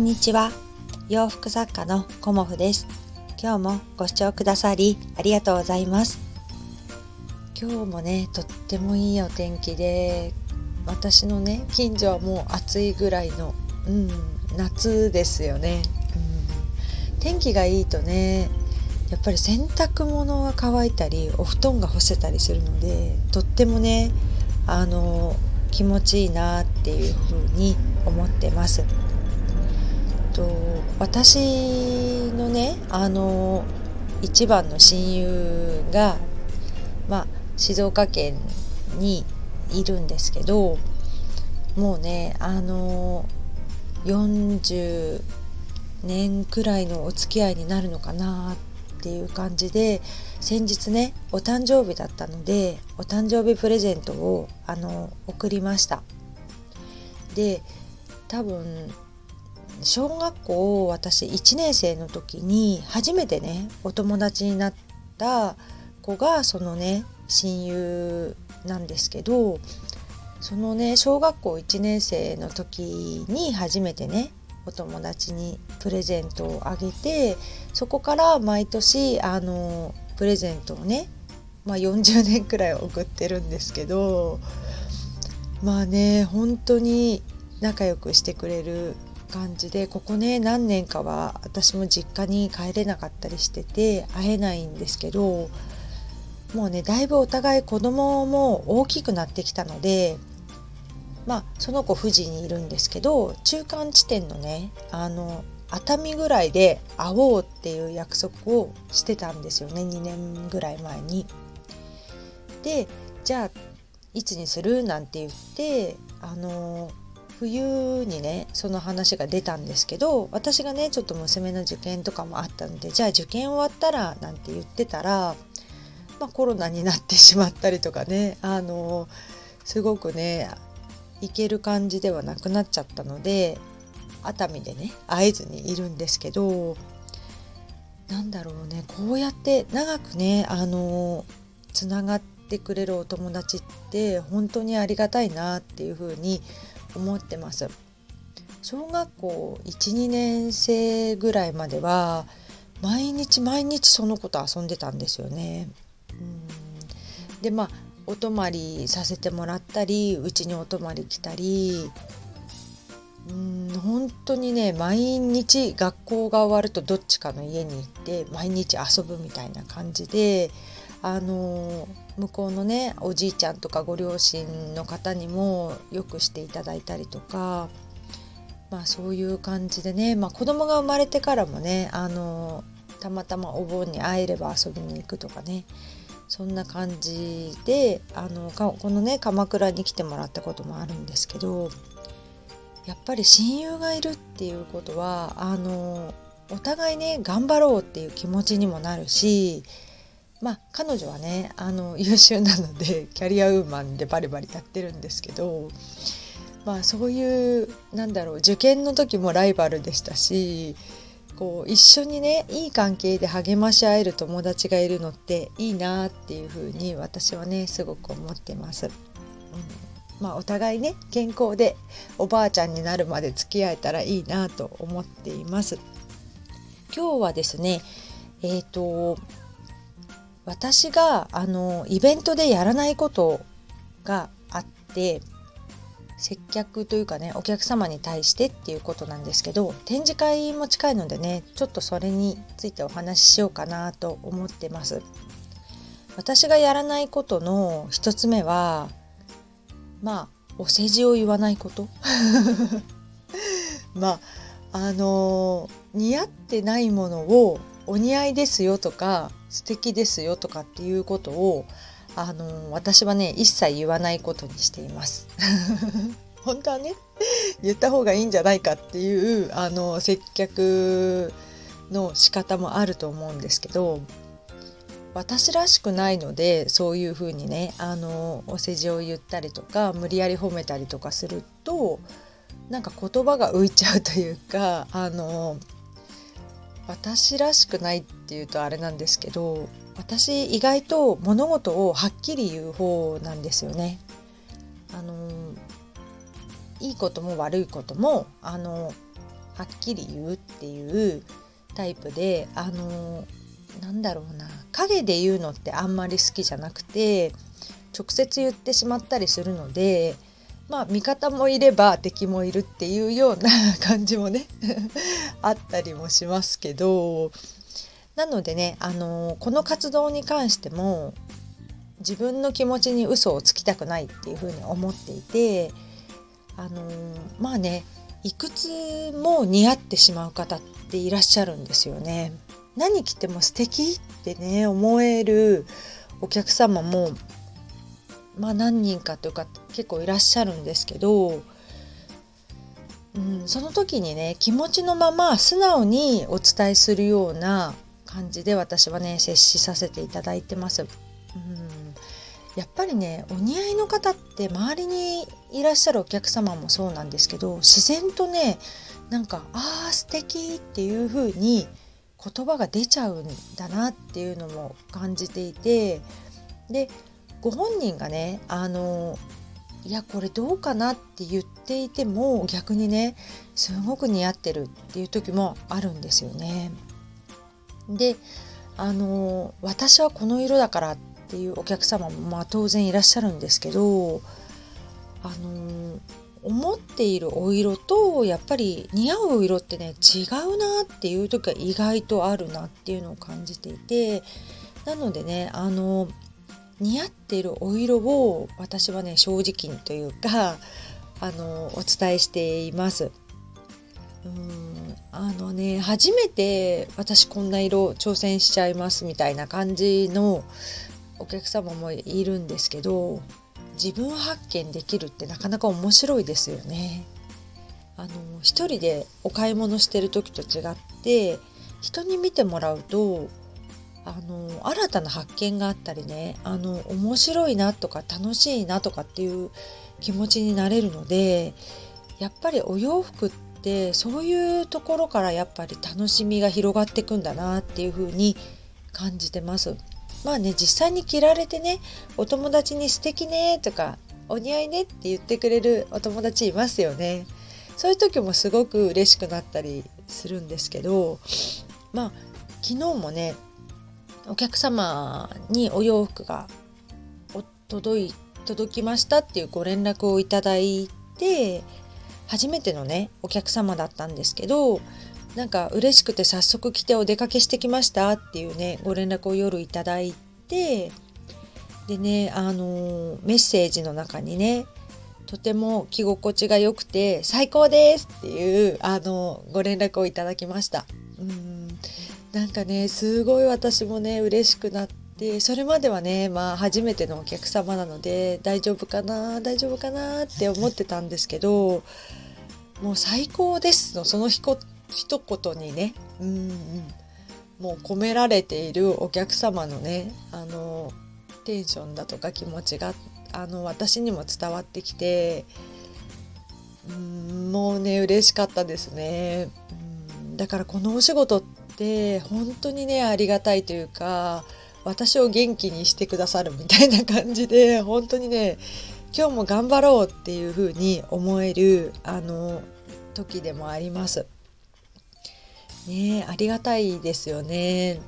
んにちは。洋服作家のコモフです。今日もご視聴くださりありがとうございます。今日もねとってもいいお天気で私のね近所はもう暑いぐらいのうん夏ですよね、うん、天気がいいとねやっぱり洗濯物が乾いたりお布団が干せたりするのでとってもねあの気持ちいいなっていうふうに思ってます。と私のねあの一番の親友が、まあ、静岡県にいるんですけどもうねあの40年くらいのお付き合いになるのかなっていう感じで先日ねお誕生日だったのでお誕生日プレゼントをあの送りました。で多分小学校私1年生の時に初めてねお友達になった子がそのね親友なんですけどそのね小学校1年生の時に初めてねお友達にプレゼントをあげてそこから毎年あのプレゼントをね、まあ、40年くらい送ってるんですけどまあね本当に仲良くしてくれる感じでここね何年かは私も実家に帰れなかったりしてて会えないんですけどもうねだいぶお互い子供も大きくなってきたのでまあその子富士にいるんですけど中間地点のねあの熱海ぐらいで会おうっていう約束をしてたんですよね2年ぐらい前に。でじゃあいつにする？なんて言ってあの冬にねその話が出たんですけど私がねちょっと娘の受験とかもあったのでじゃあ受験終わったらなんて言ってたら、まあ、コロナになってしまったりとかねあのすごくね行ける感じではなくなっちゃったので熱海でね会えずにいるんですけどなんだろうねこうやって長くねあのつながってくれるお友達って本当にありがたいなっていうふうに思ってます。小学校12年生ぐらいまでは毎日毎日その子と遊んでたんですよね。うんでまあお泊りさせてもらったりうちにお泊まり来たりうん本当にね毎日学校が終わるとどっちかの家に行って毎日遊ぶみたいな感じであの向こうのねおじいちゃんとかご両親の方にもよくしていただいたりとか、まあ、そういう感じでね、まあ、子供が生まれてからもねあのたまたまお盆に会えれば遊びに行くとかねそんな感じであのこのね鎌倉に来てもらったこともあるんですけどやっぱり親友がいるっていうことはあのお互いね頑張ろうっていう気持ちにもなるしまあ彼女はねあの 優秀なのでキャリアウーマンでバリバリやってるんですけどまあそういうなんだろう受験の時もライバルでしたしこう一緒にねいい関係で励まし合える友達がいるのっていいなっていうふうに私はねすごく思ってます。うんまあ、お互いね健康でおばあちゃんになるまで付き合えたらいいなと思っています。今日はですねえっ、ー、と私があのイベントでやらないことがあって接客というかねお客様に対してっていうことなんですけど展示会も近いのでねちょっとそれについてお話ししようかなと思ってます。私がやらないことの一つ目はまあお世辞を言わないこと。まああの似合ってないものをお似合いですよとか素敵ですよとかっていうことをあの私はね一切言わないことにしています。本当はね言った方がいいんじゃないかっていうあの接客の仕方もあると思うんですけど私らしくないのでそういうふうにねあのお世辞を言ったりとか無理やり褒めたりとかするとなんか言葉が浮いちゃうというかあの私らしくないっていうとあれなんですけど私意外と物事をはっきり言う方なんですよね。あのいいことも悪いこともあのはっきり言うっていうタイプであのなんだろうな影で言うのってあんまり好きじゃなくて直接言ってしまったりするのでまあ味方もいれば敵もいるっていうような感じもね あったりもしますけどなのでねあのこの活動に関しても自分の気持ちに嘘をつきたくないっていうふうに思っていてあのまあねいくつも似合ってしまう方っていらっしゃるんですよね。何着ても素敵ってね思えるお客様もまあ何人かというか結構いらっしゃるんですけど、うん、その時にね気持ちのまま素直にお伝えするような感じで私はね接しさせていただいてます。うんやっぱりねお似合いの方って周りにいらっしゃるお客様もそうなんですけど自然とねなんか「あー素敵っていう風に言葉が出ちゃうんだなっていうのも感じていてでご本人がねあのいやこれどうかなって言っていても逆にねすごく似合ってるっていう時もあるんですよね。であの私はこの色だからっていうお客様もまあ当然いらっしゃるんですけどあの思っているお色とやっぱり似合う色ってね違うなっていう時は意外とあるなっていうのを感じていてなのでねあの似合っているお色を私はね正直にというか あのお伝えしています。うんあのね初めて私こんな色挑戦しちゃいますみたいな感じのお客様もいるんですけど自分発見できるってなかなか面白いですよね。あの一人でお買い物してる時と違って人に見てもらうとあの新たな発見があったりねあの面白いなとか楽しいなとかっていう気持ちになれるのでやっぱりお洋服ってそういうところからやっぱり楽しみが広がっていくんだなっていう風に感じてます。まあね実際に着られてねお友達に素敵ねとかお似合いねって言ってくれるお友達いますよねそういう時もすごく嬉しくなったりするんですけどまあ昨日もねお客様にお洋服が届い届きましたっていうご連絡をいただいて初めてのねお客様だったんですけどなんか嬉しくて早速来てお出かけしてきましたっていうねご連絡を夜いただいてでねあのメッセージの中にねとても着心地が良くて最高ですっていうあのご連絡をいただきました。うん。なんかねすごい私もね嬉しくなってそれまではねまあ初めてのお客様なので大丈夫かな大丈夫かなって思ってたんですけどもう最高ですのそのひこ一言にねうん、もう込められているお客様のねあのテンションだとか気持ちがあの私にも伝わってきてうんもうね嬉しかったですね。うんだからこのお仕事ってで本当にねありがたいというか私を元気にしてくださるみたいな感じで本当にね今日も頑張ろうっていう風に思えるあの時でもあります。ねありがたいですよね。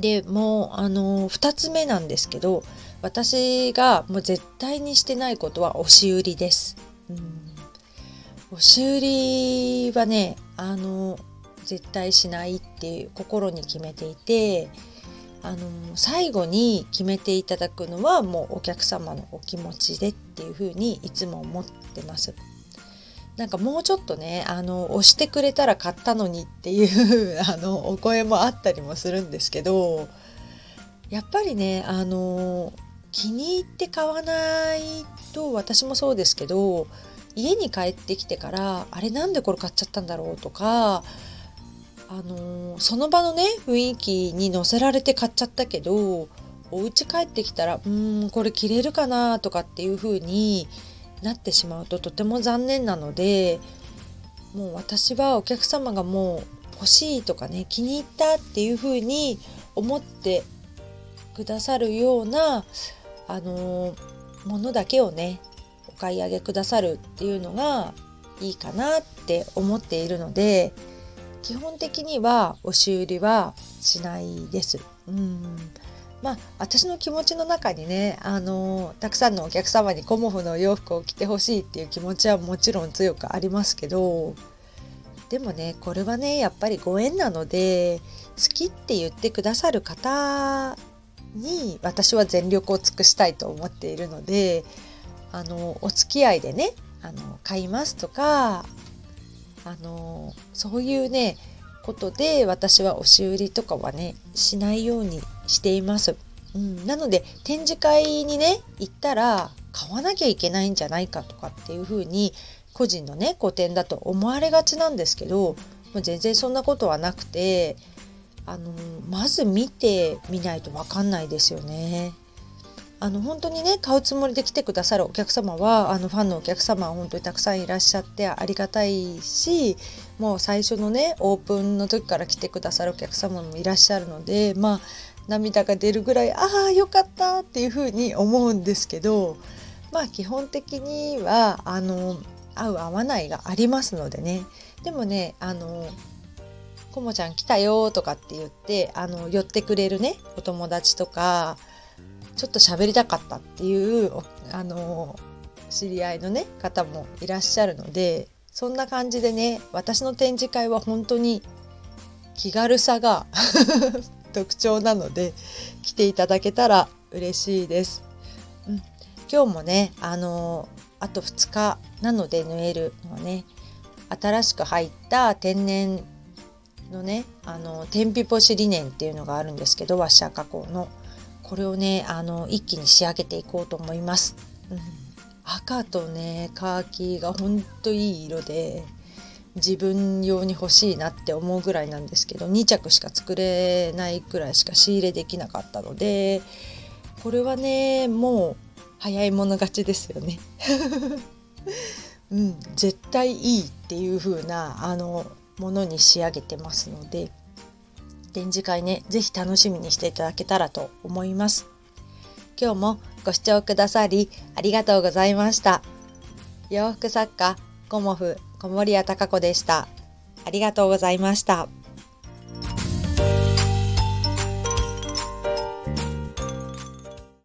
でもうあの2つ目なんですけど私がもう絶対にしてないことは押し売りです。うん、押し売りはねあの絶対しないっていう心に決めていてあの最後に決めていただくのはもうお客様のお気持ちでっていうふうにいつも思ってます。なんかもうちょっとねあの押してくれたら買ったのにっていう あのお声もあったりもするんですけどやっぱりねあの気に入って買わないと私もそうですけど家に帰ってきてからあれなんでこれ買っちゃったんだろうとかあのその場のね雰囲気に乗せられて買っちゃったけどお家帰ってきたらうんこれ着れるかなとかっていう風になってしまうととても残念なのでもう私はお客様がもう欲しいとかね気に入ったっていうふうに思ってくださるようなあのものだけをねお買い上げくださるっていうのがいいかなって思っているので基本的には押し売りはしないです。うんまあ私の気持ちの中にねあのたくさんのお客様にコモフの洋服を着てほしいっていう気持ちはもちろん強くありますけどでもねこれはねやっぱりご縁なので好きって言ってくださる方に私は全力を尽くしたいと思っているのであのお付き合いでねあの買いますとかあのそういうねことで私は押し売りとかはねしないようにしています。うん、なので展示会にね行ったら買わなきゃいけないんじゃないかとかっていうふうに個人のね個展だと思われがちなんですけど全然そんなことはなくてあのまず見てみないと分かんないですよね。あの本当にね買うつもりで来てくださるお客様はあのファンのお客様は本当にたくさんいらっしゃってありがたいしもう最初のねオープンの時から来てくださるお客様もいらっしゃるのでまあ涙が出るぐらいああよかったっていうふうに思うんですけどまあ基本的にはあの合う合わないがありますのでね。でもねあのこもちゃん来たよとかって言ってあの寄ってくれるねお友達とかちょっと喋りたかったっていうあの知り合いのね方もいらっしゃるのでそんな感じでね私の展示会は本当に気軽さが 特徴なので来ていただけたら嬉しいです。うん、今日もねあのあと2日なので縫えるのね新しく入った天然のねあの天日干しリネンっていうのがあるんですけどワッシャー加工のこれをねあの一気に仕上げていこうと思います。うん、赤とねカーキがほんといい色で自分用に欲しいなって思うぐらいなんですけど2着しか作れないくらいしか仕入れできなかったのでこれはねもう早い者勝ちですよね。うん、絶対いいっていう風なあなものに仕上げてますので展示会ね、ぜひ楽しみにしていただけたらと思います。今日もご視聴くださりありがとうございました。洋服作家、コモフ、小森屋隆子でした。ありがとうございました。